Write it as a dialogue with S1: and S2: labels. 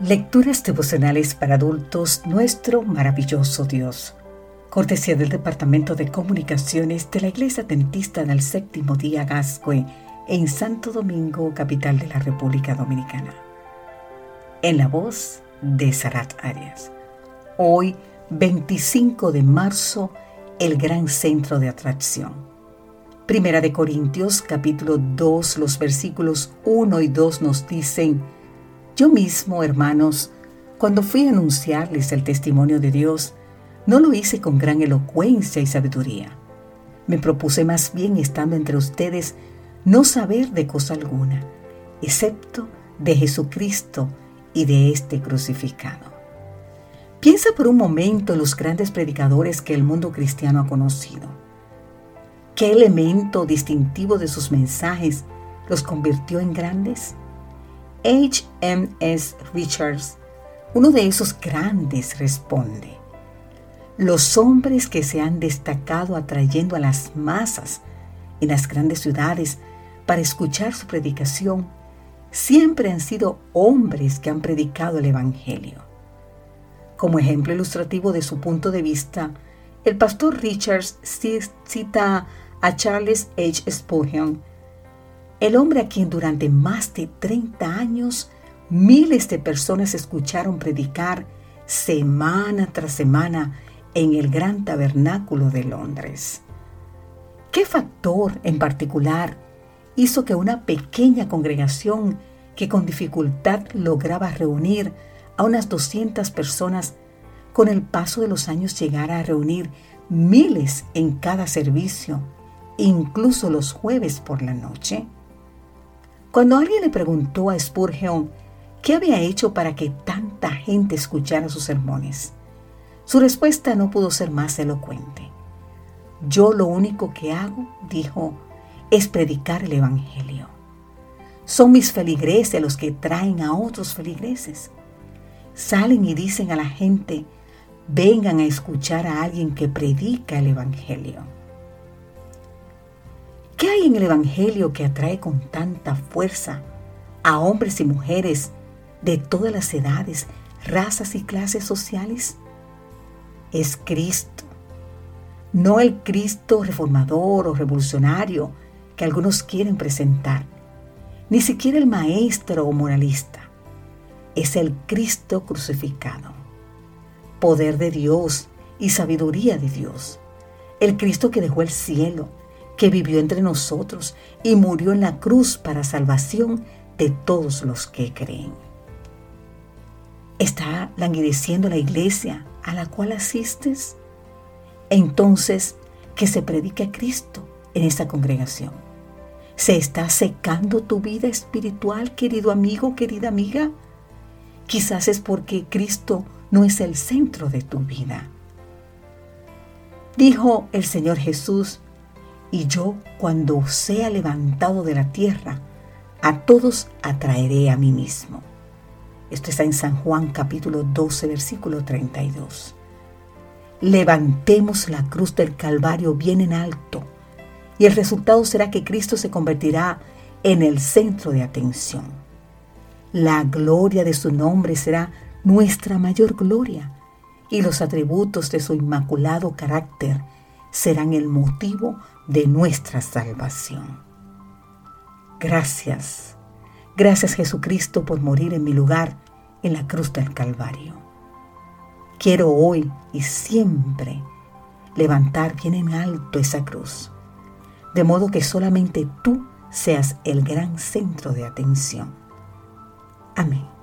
S1: Lecturas devocionales para adultos, nuestro maravilloso Dios. Cortesía del Departamento de Comunicaciones de la Iglesia Dentista del Séptimo Día Gascue en Santo Domingo, capital de la República Dominicana. En la voz de Sarat Arias. Hoy, 25 de marzo, el gran centro de atracción. Primera de Corintios, capítulo 2, los versículos 1 y 2 nos dicen, yo mismo, hermanos, cuando fui a anunciarles el testimonio de Dios, no lo hice con gran elocuencia y sabiduría. Me propuse más bien, estando entre ustedes, no saber de cosa alguna, excepto de Jesucristo y de este crucificado. Piensa por un momento en los grandes predicadores que el mundo cristiano ha conocido. ¿Qué elemento distintivo de sus mensajes los convirtió en grandes? H.M.S. Richards, uno de esos grandes, responde, los hombres que se han destacado atrayendo a las masas en las grandes ciudades para escuchar su predicación siempre han sido hombres que han predicado el Evangelio. Como ejemplo ilustrativo de su punto de vista, el pastor Richards cita a Charles H. Spurgeon, el hombre a quien durante más de 30 años miles de personas escucharon predicar semana tras semana en el gran tabernáculo de Londres. ¿Qué factor en particular hizo que una pequeña congregación que con dificultad lograba reunir a unas 200 personas con el paso de los años llegara a reunir miles en cada servicio, incluso los jueves por la noche? Cuando alguien le preguntó a Spurgeon qué había hecho para que tanta gente escuchara sus sermones, su respuesta no pudo ser más elocuente. Yo lo único que hago, dijo, es predicar el Evangelio. Son mis feligreses los que traen a otros feligreses. Salen y dicen a la gente, vengan a escuchar a alguien que predica el Evangelio. ¿Qué hay en el Evangelio que atrae con tanta fuerza a hombres y mujeres de todas las edades, razas y clases sociales? Es Cristo, no el Cristo reformador o revolucionario que algunos quieren presentar, ni siquiera el maestro o moralista. Es el Cristo crucificado, poder de Dios y sabiduría de Dios, el Cristo que dejó el cielo, que vivió entre nosotros y murió en la cruz para salvación de todos los que creen. ¿Está languideciendo la iglesia a la cual asistes? Entonces, que se predique a Cristo en esta congregación. ¿Se está secando tu vida espiritual, querido amigo, querida amiga? Quizás es porque Cristo no es el centro de tu vida. Dijo el Señor Jesús, y yo, cuando sea levantado de la tierra, a todos atraeré a mí mismo. Esto está en San Juan capítulo 12, versículo 32. Levantemos la cruz del Calvario bien en alto y el resultado será que Cristo se convertirá en el centro de atención. La gloria de su nombre será nuestra mayor gloria y los atributos de su inmaculado carácter serán el motivo de nuestra salvación. Gracias, gracias Jesucristo por morir en mi lugar en la cruz del Calvario. Quiero hoy y siempre levantar bien en alto esa cruz, de modo que solamente tú seas el gran centro de atención. Amén.